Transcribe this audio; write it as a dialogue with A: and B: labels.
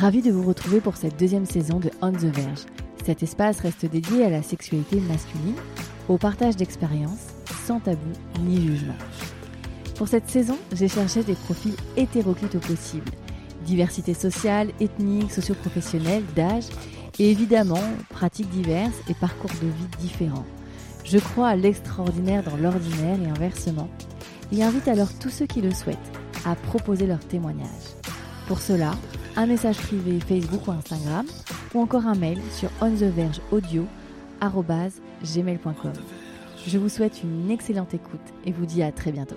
A: Ravi de vous retrouver pour cette deuxième saison de On the Verge. Cet espace reste dédié à la sexualité masculine, au partage d'expériences, sans tabou ni jugement. Pour cette saison, j'ai cherché des profils hétéroclites au possible. Diversité sociale, ethnique, socio-professionnelle, d'âge et évidemment pratiques diverses et parcours de vie différents. Je crois à l'extraordinaire dans l'ordinaire et inversement et invite alors tous ceux qui le souhaitent à proposer leur témoignage. Pour cela, un message privé Facebook ou Instagram ou encore un mail sur onthevergeaudio.gmail.com. Je vous souhaite une excellente écoute et vous dis à très bientôt.